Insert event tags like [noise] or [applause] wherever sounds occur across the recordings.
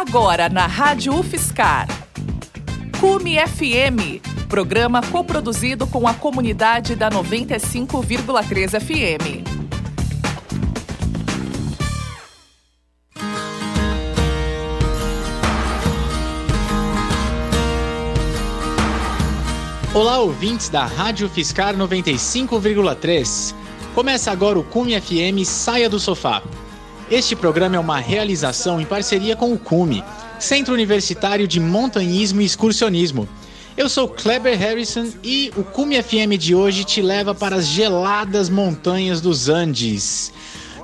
Agora na Rádio UFSCar. Cume FM, programa coproduzido com a comunidade da 95,3 FM. Olá, ouvintes da Rádio Fiscar 95,3. Começa agora o Cume FM Saia do Sofá. Este programa é uma realização em parceria com o Cume, Centro Universitário de Montanhismo e Excursionismo. Eu sou Kleber Harrison e o Cume FM de hoje te leva para as geladas montanhas dos Andes.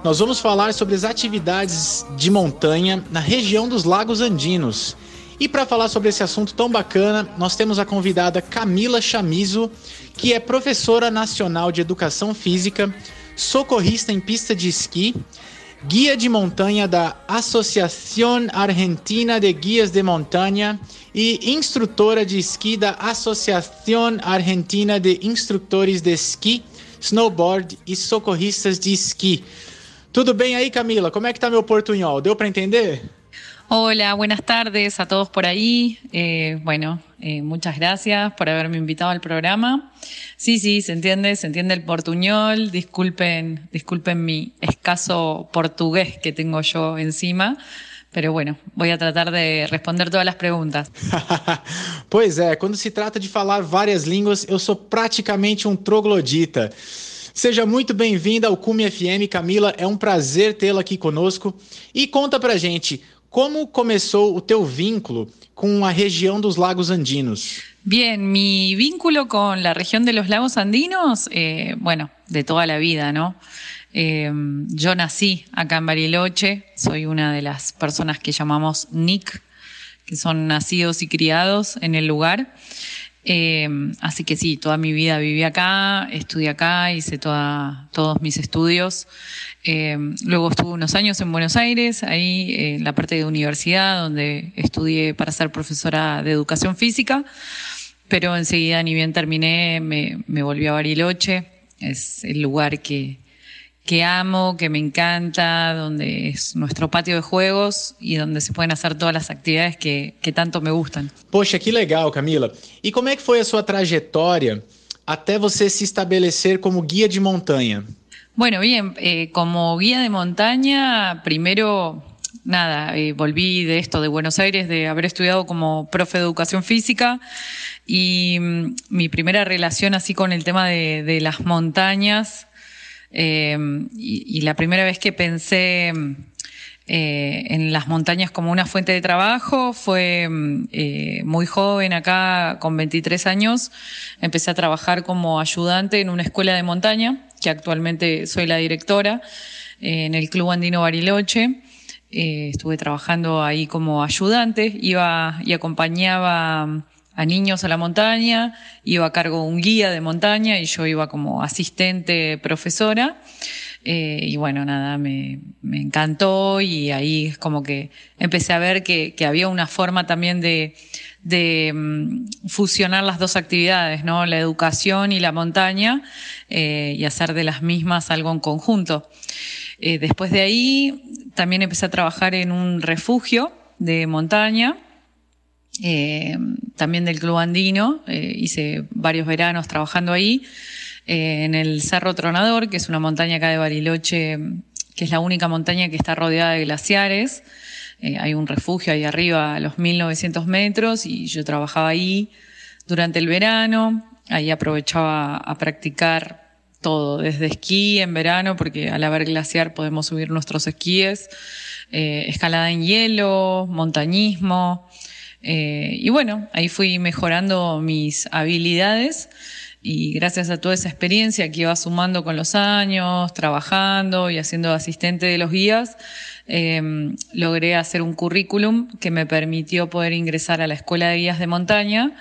Nós vamos falar sobre as atividades de montanha na região dos Lagos Andinos. E para falar sobre esse assunto tão bacana, nós temos a convidada Camila Chamizo, que é professora nacional de educação física, socorrista em pista de esqui, guia de montanha da Associação Argentina de Guias de Montanha e instrutora de esqui da Associação Argentina de Instrutores de Esqui, Snowboard e Socorristas de Esqui. Tudo bem aí, Camila? Como é que tá meu portunhol? Deu para entender? Hola, buenas tardes a todos por ahí. Eh, bueno, eh, muchas gracias por haberme invitado al programa. Sí, sí, se entiende, se entiende el portuñol. Disculpen, disculpen mi escaso portugués que tengo yo encima. Pero bueno, voy a tratar de responder todas las preguntas. [laughs] pois é, quando se trata de falar várias línguas, eu sou praticamente um troglodita. Seja muito bem-vinda ao Cume FM, Camila. É um prazer tê-la aqui conosco. E conta pra gente, ¿Cómo comenzó tu vínculo con la región de los Lagos Andinos? Bien, mi vínculo con la región de los Lagos Andinos, eh, bueno, de toda la vida, ¿no? Eh, yo nací acá en Bariloche, soy una de las personas que llamamos NIC, que son nacidos y criados en el lugar. Eh, así que sí, toda mi vida viví acá, estudié acá, hice toda, todos mis estudios. Eh, luego estuve unos años en Buenos Aires, ahí en la parte de universidad, donde estudié para ser profesora de educación física, pero enseguida, ni bien terminé, me, me volví a Bariloche. Es el lugar que, que amo, que me encanta, donde es nuestro patio de juegos y donde se pueden hacer todas las actividades que, que tanto me gustan. Poxa, que legal, Camila. E como é que foi a sua trajetória até você se estabelecer como guia de montanha? Bueno, bien, eh, como guía de montaña, primero, nada, eh, volví de esto, de Buenos Aires, de haber estudiado como profe de educación física y mm, mi primera relación así con el tema de, de las montañas eh, y, la primera vez que pensé eh, en las montañas como una fuente de trabajo fue eh, muy joven, acá con 23 años, empecé a trabajar como ayudante en una escuela de montaña, que actualmente soy la directora, en el Club Andino Bariloche. Estuve trabajando ahí como ayudante, iba y acompañaba a niños a la montaña, iba a cargo un guía de montaña y yo iba como asistente profesora. Eh, y bueno, nada, me, me, encantó y ahí es como que empecé a ver que, que había una forma también de, de um, fusionar las dos actividades, ¿no? La educación y la montaña eh, y hacer de las mismas algo en conjunto. Eh, después de ahí también empecé a trabajar en un refugio de montaña eh, también del Club Andino, eh, hice varios veranos trabajando ahí, eh, en el Cerro Tronador, que es una montaña acá de Bariloche, que es la única montaña que está rodeada de glaciares. hay un refugio ahí arriba a los 1900 metros y yo trabajaba ahí durante el verano, ahí aprovechaba a practicar todo, desde esquí en verano, porque al haber glaciar podemos subir nuestros esquíes, escalada en hielo, montañismo, eh, y bueno, ahí fui mejorando mis habilidades y gracias a toda esa experiencia que iba sumando con los años, trabajando y haciendo asistente de los guías, eh, logré hacer un currículum que me permitió poder ingresar a la Escuela de Guías de Montaña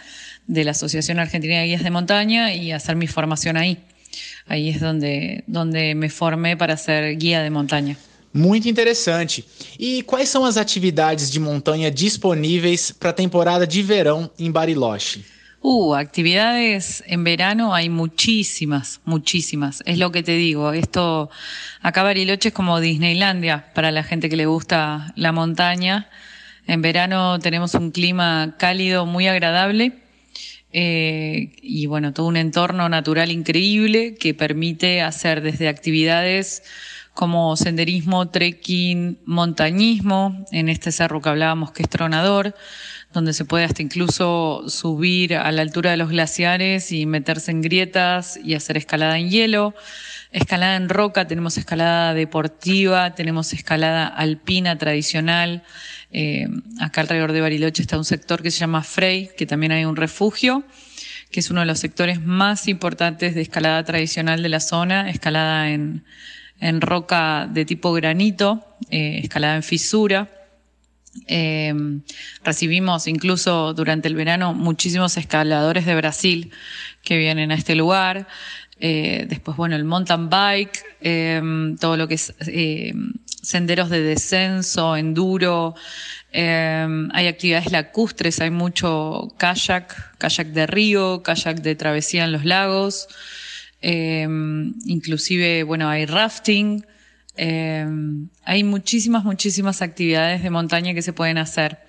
de la Asociación Argentina de Guías de Montaña y hacer mi formación ahí. Ahí es donde, donde me formé para ser guía de montaña. Muito interessante. E quais são as atividades de montanha disponíveis para a temporada de verão em Bariloche? Uh, actividades en verano hay muchísimas, muchísimas. Es lo que te digo. Esto, acá Bariloche es como Disneylandia para la gente que le gusta la montaña. En verano tenemos un clima cálido muy agradable eh, y bueno, todo un entorno natural increíble que permite hacer desde actividades como senderismo, trekking, montañismo, en este cerro que hablábamos que es tronador, donde se puede hasta incluso subir a la altura de los glaciares y meterse en grietas y hacer escalada en hielo. Escalada en roca, tenemos escalada deportiva, tenemos escalada alpina tradicional. Eh, acá alrededor de Bariloche está un sector que se llama Frey, que también hay un refugio, que es uno de los sectores más importantes de escalada tradicional de la zona, escalada en, en roca de tipo granito, eh, escalada en fisura. Eh, recibimos incluso durante el verano muchísimos escaladores de Brasil que vienen a este lugar. Eh, después, bueno, el mountain bike, todo lo que es senderos de descenso, enduro. hay actividades lacustres, hay mucho kayak, kayak de río, kayak de travesía en los lagos. Inclusive, bueno, hay rafting. Eh, hay muchísimas, muchísimas actividades de montaña que se pueden hacer.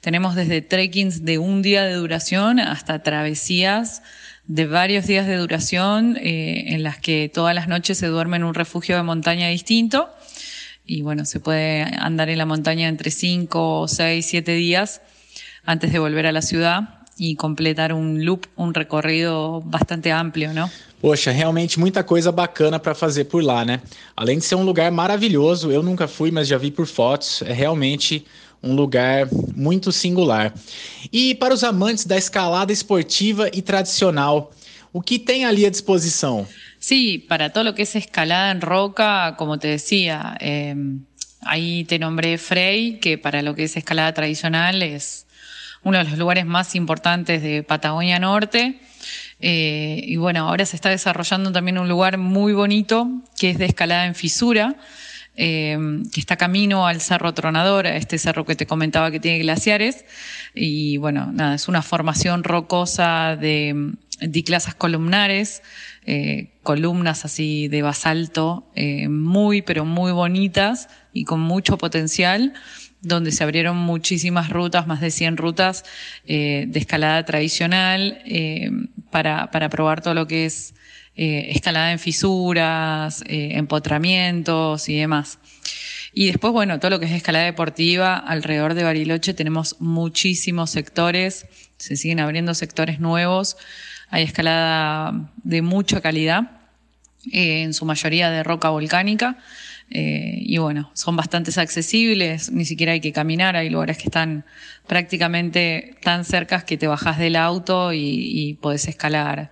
Tenemos desde trekkings de un día de duración hasta travesías de varios días de duración eh, en las que todas las noches se duerme en un refugio de montaña distinto. Y bueno, se puede andar en la montaña entre 5, 6, 7 días antes de volver a la ciudad y completar un loop, un recorrido bastante amplio, ¿no? Poxa, realmente muita coisa bacana para fazer por lá, né? Além de ser um lugar maravilhoso, eu nunca fui, mas já vi por fotos, é realmente um lugar muito singular. E para os amantes da escalada esportiva e tradicional, o que tem ali à disposição? Sí, para todo lo que es escalada en roca, como te decía, eh, ahí te nombré Frey, que para lo que es escalada tradicional es uno de los lugares más importantes de Patagonia Norte. Eh, y bueno, ahora se está desarrollando también un lugar muy bonito que es de escalada en fisura, eh, que está camino al Cerro Tronador, a este cerro que te comentaba que tiene glaciares. Y bueno, nada, es una formación rocosa de diclasas columnares, eh, columnas así de basalto, muy, pero muy bonitas y con mucho potencial donde se abrieron muchísimas rutas, más de 100 rutas eh, de escalada tradicional eh, para, para probar todo lo que es eh, escalada en fisuras, empotramientos y demás. Y después, bueno, todo lo que es escalada deportiva, alrededor de Bariloche tenemos muchísimos sectores, se siguen abriendo sectores nuevos, hay escalada de mucha calidad, en su mayoría de roca volcánica, eh, y bueno, son bastante accesibles, ni siquiera hay que caminar, hay lugares que están prácticamente tan cercas que te bajas del auto y, y podés escalar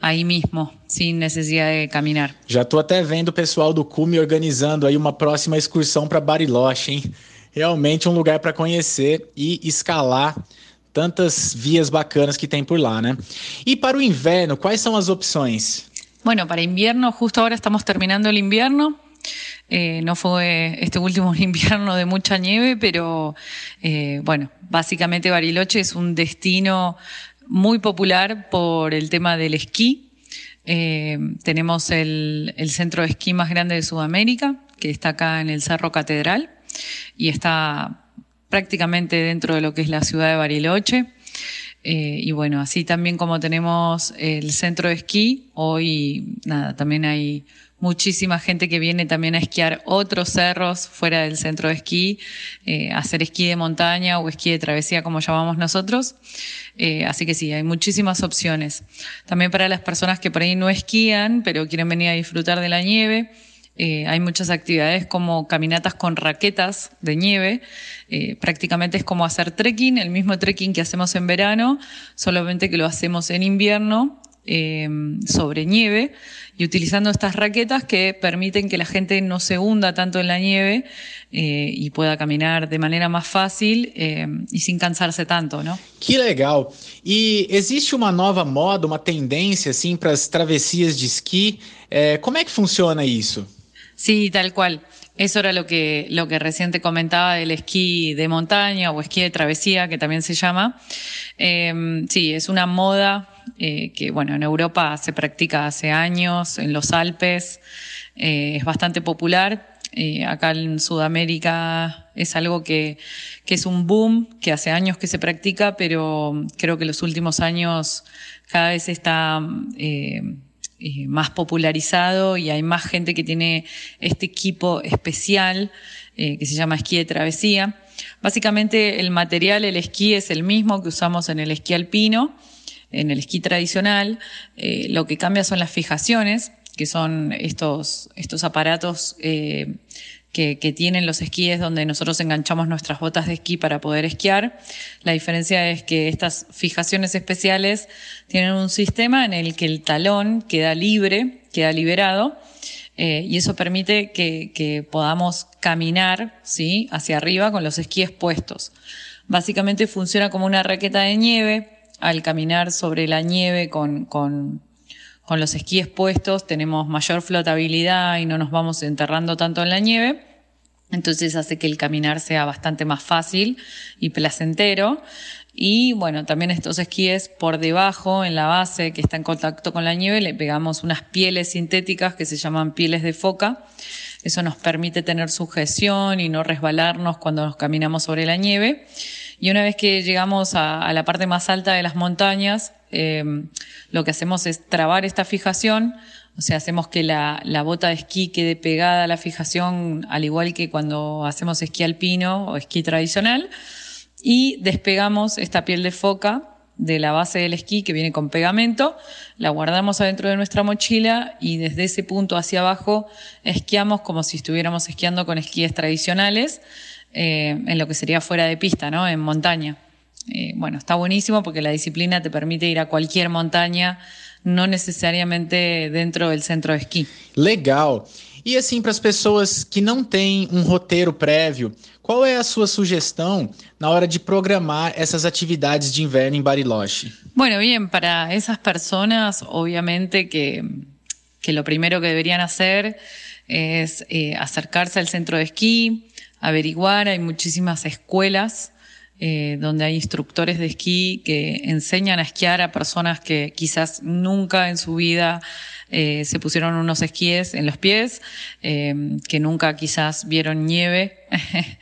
aí mesmo, sem necessidade de caminhar. Já estou até vendo o pessoal do Cume organizando aí uma próxima excursão para Bariloche, hein? Realmente um lugar para conhecer e escalar tantas vias bacanas que tem por lá, né? E para o inverno, quais são as opções? Bueno, para invierno, justo ahora estamos terminando el invierno, Eh, no fue este último [laughs] invierno de mucha nieve, pero eh, bueno, básicamente Bariloche es un destino muy popular por el tema del esquí. Eh, tenemos el, centro de esquí más grande de Sudamérica, que está acá en el Cerro Catedral y está prácticamente dentro de lo que es la ciudad de Bariloche. y bueno, así también como tenemos el centro de esquí, hoy nada, también hay muchísima gente que viene también a esquiar otros cerros fuera del centro de esquí, eh, hacer esquí de montaña o esquí de travesía como llamamos nosotros. Eh, así que sí, hay muchísimas opciones. También para las personas que por ahí no esquían, pero quieren venir a disfrutar de la nieve. Eh, hay muchas actividades como caminatas con raquetas de nieve. prácticamente es como hacer trekking, el mismo trekking que hacemos en verano, solamente que lo hacemos en invierno sobre nieve y utilizando estas raquetas que permiten que la gente no se hunda tanto en la nieve eh, y pueda caminar de manera más fácil eh, y sin cansarse tanto, ¿no? Que legal! E existe uma nova moda, uma tendência assim para as travessias de esqui? É, como é que funciona isso? Sí, tal cual. Eso era lo que, lo que recién te comentaba del esquí de montaña o esquí de travesía, que también se llama. Eh, sí, es una moda eh, que bueno, en Europa se practica hace años, en los Alpes, eh, es bastante popular. Eh, acá en Sudamérica es algo que, que, es un boom, que hace años que se practica, pero creo que los últimos años cada vez está eh, más popularizado y hay más gente que tiene este equipo especial que se llama esquí de travesía. Básicamente el material, el esquí es el mismo que usamos en el esquí alpino, en el esquí tradicional. lo que cambia son las fijaciones que son estos, estos aparatos eh, que, que, tienen los esquíes donde nosotros enganchamos nuestras botas de esquí para poder esquiar. La diferencia es que estas fijaciones especiales tienen un sistema en el que el talón queda libre, queda liberado, eh, y eso permite que, que, podamos caminar ¿sí? hacia arriba con los esquíes puestos. Básicamente funciona como una raqueta de nieve. Al caminar sobre la nieve con, con con los esquíes puestos tenemos mayor flotabilidad y no nos vamos enterrando tanto en la nieve. Entonces hace que el caminar sea bastante más fácil y placentero. Y bueno, también estos esquíes por debajo, en la base que está en contacto con la nieve, le pegamos unas pieles sintéticas que se llaman pieles de foca. Eso nos permite tener sujeción y no resbalarnos cuando nos caminamos sobre la nieve. Y una vez que llegamos a, la parte más alta de las montañas, eh, lo que hacemos es trabar esta fijación, o sea, hacemos que la, la, bota de esquí quede pegada a la fijación, al igual que cuando hacemos esquí alpino o esquí tradicional, y despegamos esta piel de foca de la base del esquí que viene con pegamento, la guardamos adentro de nuestra mochila y desde ese punto hacia abajo esquiamos como si estuviéramos esquiando con esquíes tradicionales eh, en lo que sería fuera de pista, ¿no? En montaña. Eh, bueno, está buenísimo porque la disciplina te permite ir a cualquier montaña, no necessariamente dentro del centro de esqui. Legal. E assim, para as pessoas que não têm um roteiro prévio, qual é a sua sugestão na hora de programar essas atividades de inverno em Bariloche? Bueno, bien, para esas personas, obviamente que, que lo primero que deberían hacer es eh, acercarse al centro de esquí, averiguar, hay muchísimas escuelas eh, donde hay instructores de esquí que enseñan a esquiar a personas que quizás nunca en su vida eh, se pusieron unos esquíes en los pies, eh, que nunca quizás vieron nieve. [laughs]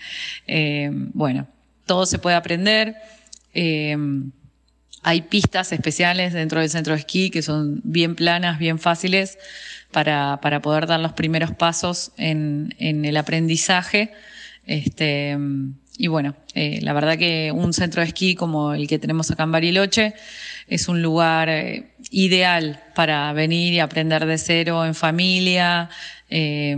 Eh, bueno, todo se puede aprender. Eh, hay pistas especiales dentro del centro de esquí que son bien planas, bien fáciles para, para poder dar los primeros pasos en, en el aprendizaje. Este, y bueno, eh, la verdad que un centro de esquí como el que tenemos acá en Bariloche es un lugar eh, ideal para venir y aprender de cero en familia, eh,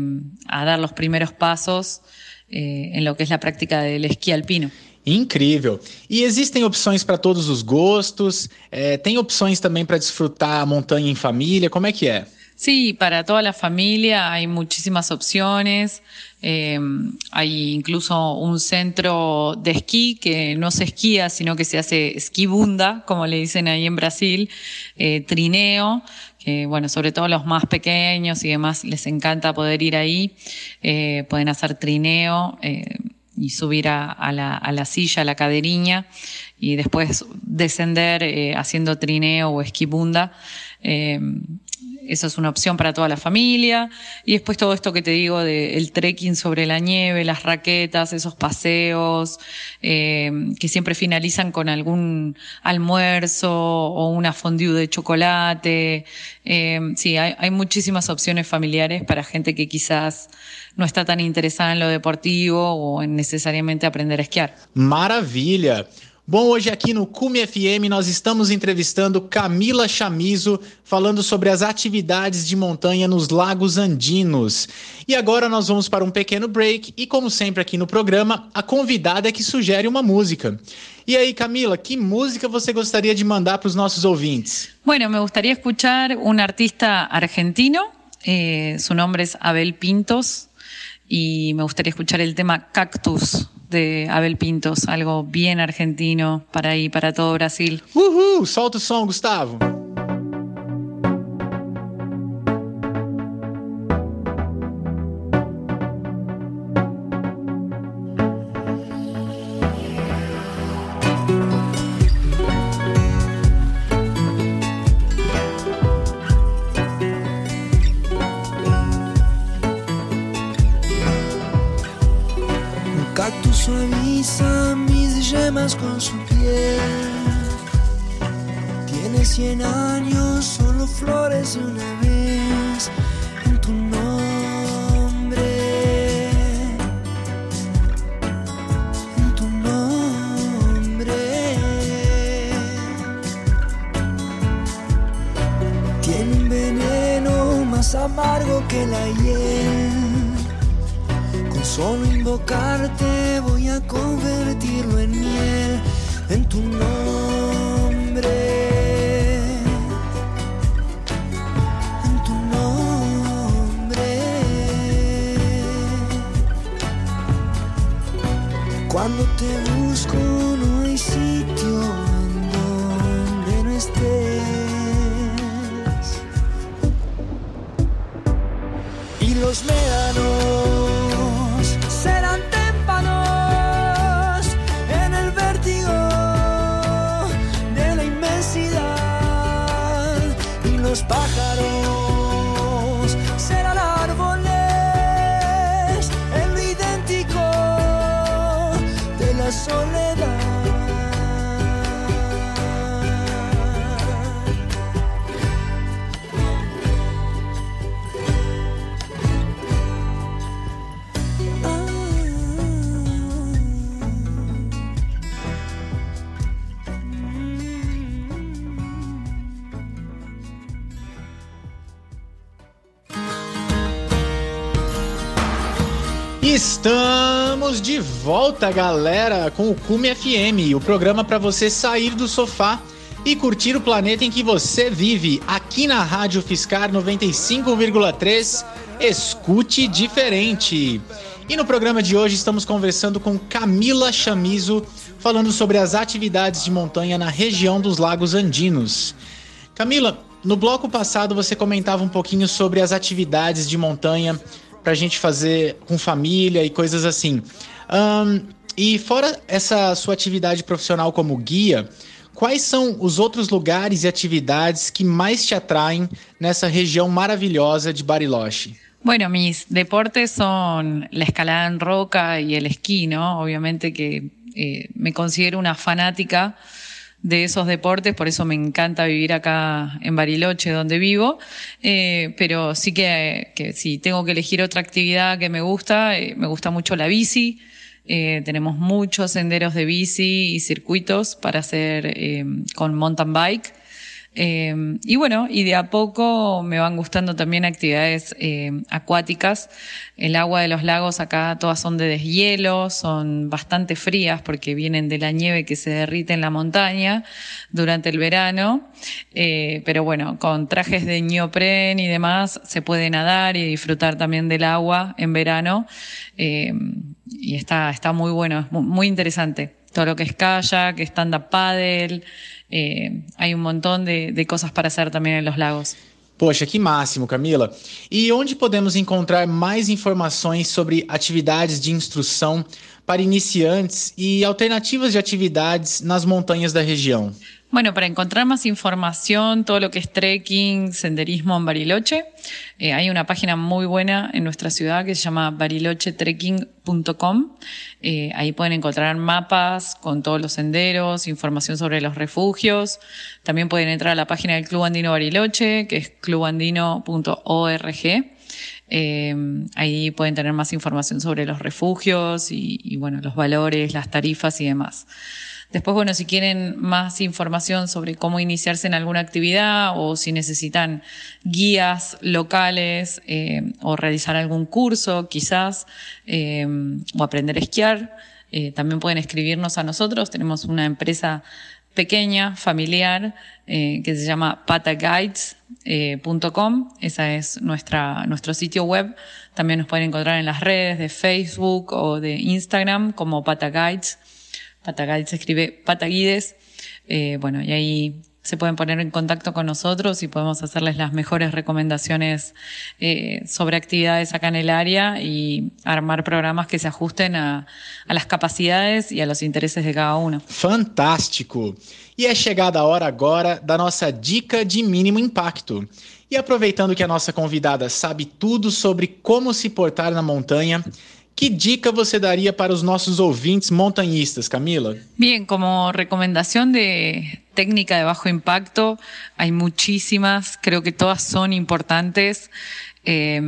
a dar los primeros pasos eh, en lo que es la práctica del esquí alpino. Incrível. E existem opções para todos os gostos? Tem opções também para desfrutar a montanha em família? Como é que é? Sí, para toda la familia hay muchísimas opciones. Eh, hay incluso un centro de esquí que no se esquía, sino que se hace esquibunda, como le dicen ahí en Brasil, eh, trineo, que bueno, sobre todo los más pequeños y demás les encanta poder ir ahí, eh, pueden hacer trineo eh, y subir a, la, silla, a la caderiña, y después descender haciendo trineo o esquibunda. Eh, esa es una opción para toda la familia. Y después todo esto que te digo del trekking sobre la nieve, las raquetas, esos paseos, eh, que siempre finalizan con algún almuerzo o una fondue de chocolate. Eh, sí, hay, muchísimas opciones familiares para gente que quizás no está tan interesada en lo deportivo o en necesariamente aprender a esquiar. Maravilha! Bom, hoje aqui no Cume FM nós estamos entrevistando Camila Chamizo, falando sobre as atividades de montanha nos lagos andinos. E agora nós vamos para um pequeno break e, como sempre aqui no programa, a convidada é que sugere uma música. E aí, Camila, que música você gostaria de mandar para os nossos ouvintes? Bueno, me gustaría escuchar un artista argentino, eh, su nombre es Abel Pintos, y me gustaría escuchar el tema Cactus de Abel Pintos, algo bien argentino para ahí, para todo Brasil. Uhul! Solta o som, Gustavo! Invocarte voy a convertirlo en miel en tu nombre. Estamos de volta, galera, com o Cume FM, o programa para você sair do sofá e curtir o planeta em que você vive, aqui na Rádio Fiscar 95,3. Escute diferente. E no programa de hoje estamos conversando com Camila Chamizo, falando sobre as atividades de montanha na região dos Lagos Andinos. Camila, no bloco passado você comentava um pouquinho sobre as atividades de montanha pra gente fazer com família e coisas assim. Ahn, e fora essa sua atividade profissional como guia, quais são os outros lugares e atividades que mais te atraem nessa região maravilhosa de Bariloche? Bueno, mis deportes son la escalada en roca y el esquí, ¿no? Obviamente que eh, me considero una fanática de esos deportes, por eso me encanta vivir acá en Bariloche, donde vivo, Eh, pero sí que, que si tengo que elegir otra actividad que me gusta, eh, me gusta mucho la bici, Eh, tenemos muchos senderos de bici y circuitos para hacer con mountain bike. Eh, y bueno, y de a poco me van gustando también actividades eh, acuáticas. El agua de los lagos acá todas son de deshielo, son bastante frías porque vienen de la nieve que se derrite en la montaña durante el verano. Eh, pero bueno, con trajes de neopren y demás se puede nadar y disfrutar también del agua en verano. Eh, y está, está muy bueno, es mu- muy interesante. Todo lo que es kayak, stand-up paddle, eh, hay un montón de, de cosas para hacer también en los lagos. Poxa, que máximo, Camila. E onde podemos encontrar mais informações sobre atividades de instrução para iniciantes e alternativas de atividades nas montanhas da região? Bueno, para encontrar más información, todo lo que es trekking, senderismo en Bariloche, eh, hay una página muy buena en nuestra ciudad que se llama barilochetrekking.com. Eh, ahí pueden encontrar mapas con todos los senderos, información sobre los refugios. También pueden entrar a la página del Club Andino Bariloche, que es clubandino.org. Eh, ahí pueden tener más información sobre los refugios y, y, bueno, los valores, las tarifas y demás. Después, bueno, si quieren más información sobre cómo iniciarse en alguna actividad o si necesitan guías locales eh, o realizar algún curso, quizás, eh, o aprender a esquiar, eh, también pueden escribirnos a nosotros. Tenemos una empresa pequeña, familiar, eh, que se llama pataguides.com. Esa es nuestra, nuestro sitio web. También nos pueden encontrar en las redes de Facebook o de Instagram como Pataguides. Pataguides se escribe Pataguides. Eh, bueno, y ahí se pueden poner en contacto con nosotros y podemos hacerles las mejores recomendaciones eh, sobre actividades acá en el área y armar programas que se ajusten a, a, las capacidades y a los intereses de cada uno. Fantástico! E é chegada a hora agora da nossa dica de mínimo impacto. E aproveitando que a nossa convidada sabe tudo sobre como se portar na montanha, Que dica você daria para os nossos ouvintes montanhistas, Camila? Bien, como recomendación de técnica de bajo impacto, hay muchísimas, creo que todas son importantes. Eh,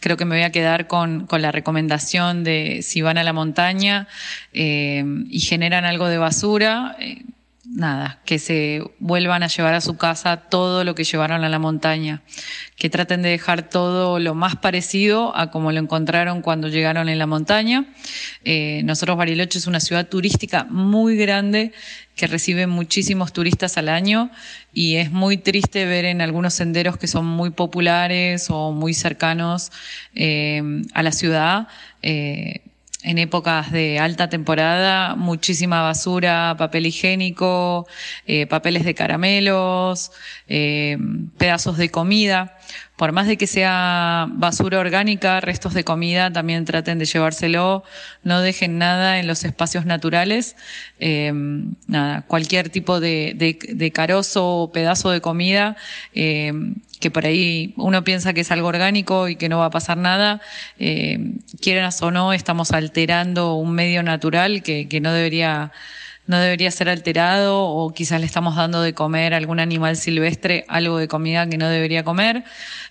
creo que me voy a quedar con, con, la recomendación de si van a la montaña eh, y generan algo de basura, eh, nada, que se vuelvan a llevar a su casa todo lo que llevaron a la montaña, que traten de dejar todo lo más parecido a como lo encontraron cuando llegaron en la montaña. Eh, nosotros Bariloche es una ciudad turística muy grande que recibe muchísimos turistas al año y es muy triste ver en algunos senderos que son muy populares o muy cercanos eh, a la ciudad. Eh, en épocas de alta temporada, muchísima basura, papel higiénico, eh, papeles de caramelos, eh, pedazos de comida. Por más de que sea basura orgánica, restos de comida, también traten de llevárselo. No dejen nada en los espacios naturales. Eh, nada, cualquier tipo de, de, de, carozo o pedazo de comida que por ahí uno piensa que es algo orgánico y que no va a pasar nada, eh, o no, estamos alterando un medio natural que, que no debería no debería ser alterado o quizás le estamos dando de comer a algún animal silvestre algo de comida que no debería comer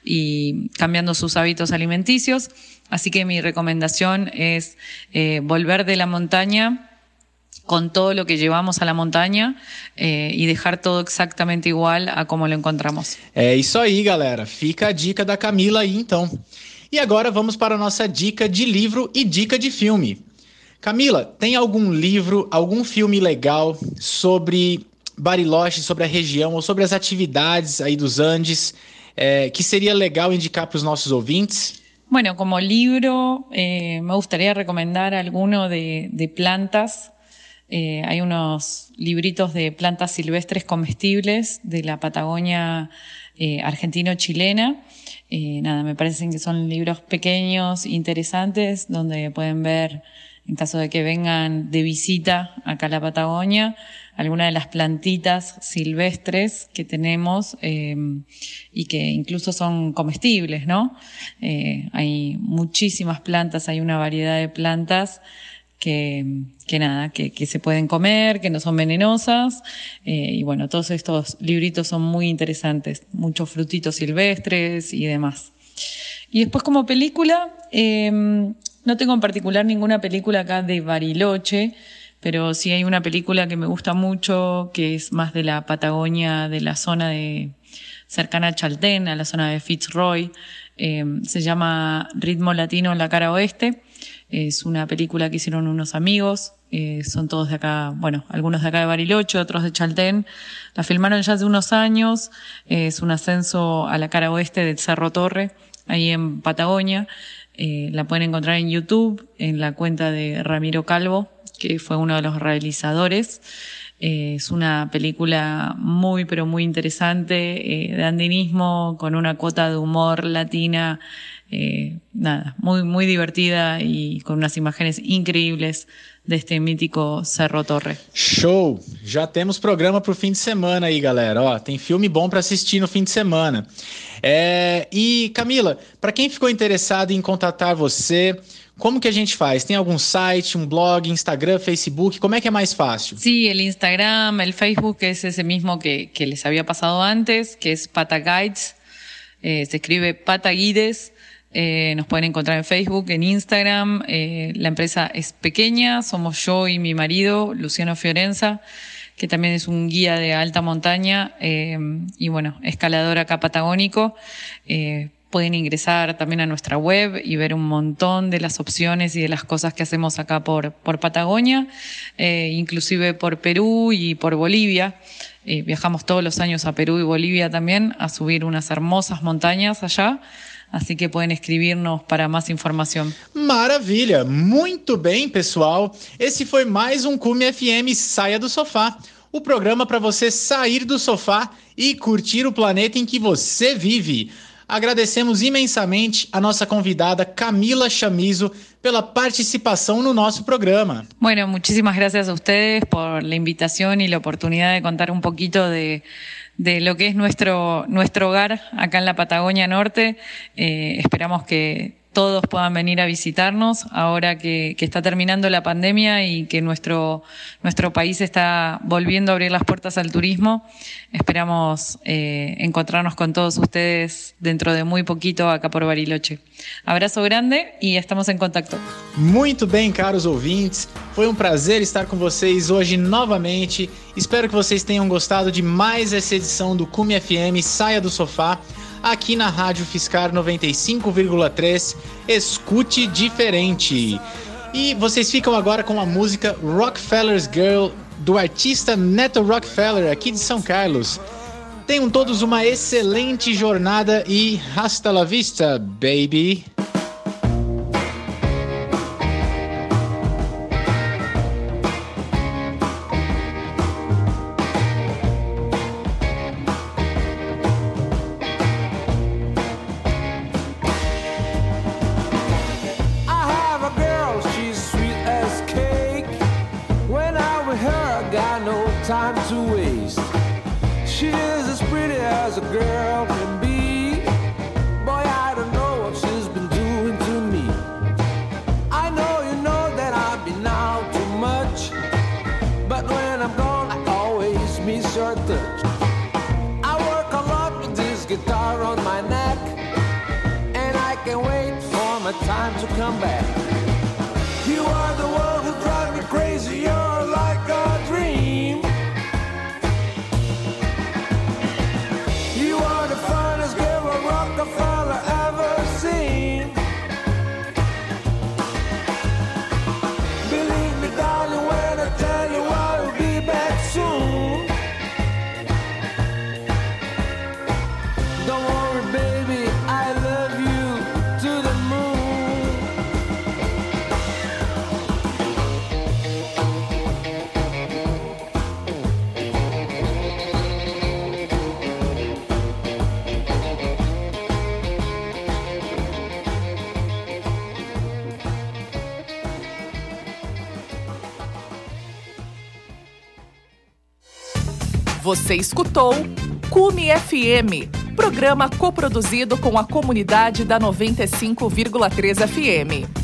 y cambiando sus hábitos alimenticios. Así que mi recomendación es eh, volver de la montaña con todo lo que llevamos a la montanha eh, e deixar todo exatamente igual a como lo encontramos. É isso aí, galera. Fica a dica da Camila aí, então. E agora vamos para a nossa dica de livro e dica de filme. Camila, tem algum livro, algum filme legal sobre Bariloche, sobre a região ou sobre as atividades aí dos Andes é, que seria legal indicar para os nossos ouvintes? Bueno, como libro, eh, me gustaría recomendar alguno de, de plantas Eh, hay unos libritos de plantas silvestres comestibles de la Patagonia eh, argentino-chilena. Eh, nada, me parecen que son libros pequeños, interesantes, donde pueden ver, en caso de que vengan de visita acá a la Patagonia, algunas de las plantitas silvestres que tenemos eh, y que incluso son comestibles, ¿no? Eh, hay muchísimas plantas, hay una variedad de plantas que, que nada, que, que, se pueden comer, que no son venenosas. Eh, y bueno, todos estos libritos son muy interesantes, muchos frutitos silvestres y demás. Y después como película, no tengo en particular ninguna película acá de Bariloche, pero sí hay una película que me gusta mucho, que es más de la Patagonia, de la zona de cercana a Chaltén, a la zona de Fitzroy. Eh, se llama Ritmo Latino en la cara oeste es una película que hicieron unos amigos, eh, son todos de acá, bueno, algunos de acá de Bariloche, otros de Chaltén. La filmaron ya hace unos años, es un ascenso a la cara oeste del Cerro Torre, ahí en Patagonia. Eh, la pueden encontrar en YouTube, en la cuenta de Ramiro Calvo, que fue uno de los realizadores. Eh, es una película muy, pero muy interesante, eh, de andinismo, con una cuota de humor latina nada, muy, muy divertida y con unas imágenes increíbles deste mítico Cerro Torre. Show! Já temos programa para o fim de semana aí, galera. Ó, tem filme bom para assistir no fim de semana. É, e Camila, para quem ficou interessado em contatar você, como que a gente faz? Tem algum site, um blog, Instagram, Facebook? Como é que é mais fácil? Sí, el Instagram, el Facebook es ese mismo que, que les había pasado antes, que es Pataguides. Eh, se escribe Pataguides Eh, nos pueden encontrar en Facebook, en Instagram. Eh, la empresa es pequeña, somos yo y mi marido, Luciano Fiorenza, que también es un guía de alta montaña eh, y bueno, escalador acá patagónico. Eh, pueden ingresar también a nuestra web y ver un montón de las opciones y de las cosas que hacemos acá por, por Patagonia, eh, inclusive por Perú y por Bolivia. Eh, viajamos todos los años a Perú y Bolivia también a subir unas hermosas montañas allá. Así que podem escrever-nos para mais informação. Maravilha! Muito bem, pessoal. Esse foi mais um Cume FM Saia do Sofá. O programa para você sair do sofá e curtir o planeta em que você vive. Agradecemos imensamente a nossa convidada Camila Chamizo pela participação no nosso programa. Bueno, muchísimas gracias a ustedes por la invitación y la oportunidad de contar un poquito de de lo que es nuestro, nuestro hogar acá en la Patagonia Norte. Eh, esperamos que todos puedan venir a visitarnos ahora que, está terminando la pandemia y que nuestro, nuestro país está volviendo a abrir las puertas al turismo. Esperamos eh, encontrarnos con todos ustedes dentro de muy poquito acá por Bariloche. Abrazo grande e estamos em contato. Muito bem, caros ouvintes. Foi um prazer estar com vocês hoje novamente. Espero que vocês tenham gostado de mais essa edição do Cume FM Saia do Sofá aqui na Rádio Fiscar 95,3. Escute diferente. E vocês ficam agora com a música Rockefeller's Girl do artista Neto Rockefeller aqui de São Carlos. Tenham todos uma excelente jornada e hasta la vista, baby! come back. Você escutou Cume FM, programa coproduzido com a comunidade da 95,3 FM.